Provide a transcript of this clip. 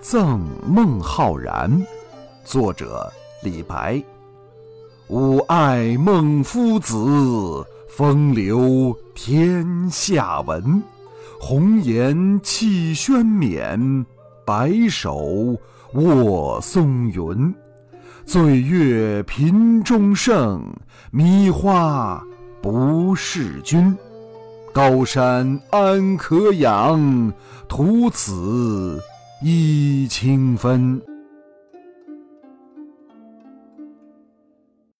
赠孟浩然，作者李白。吾爱孟夫子，风流天下闻。红颜弃轩冕，白首卧松云。醉月频中圣，迷花不识君。高山安可仰，徒此一清分。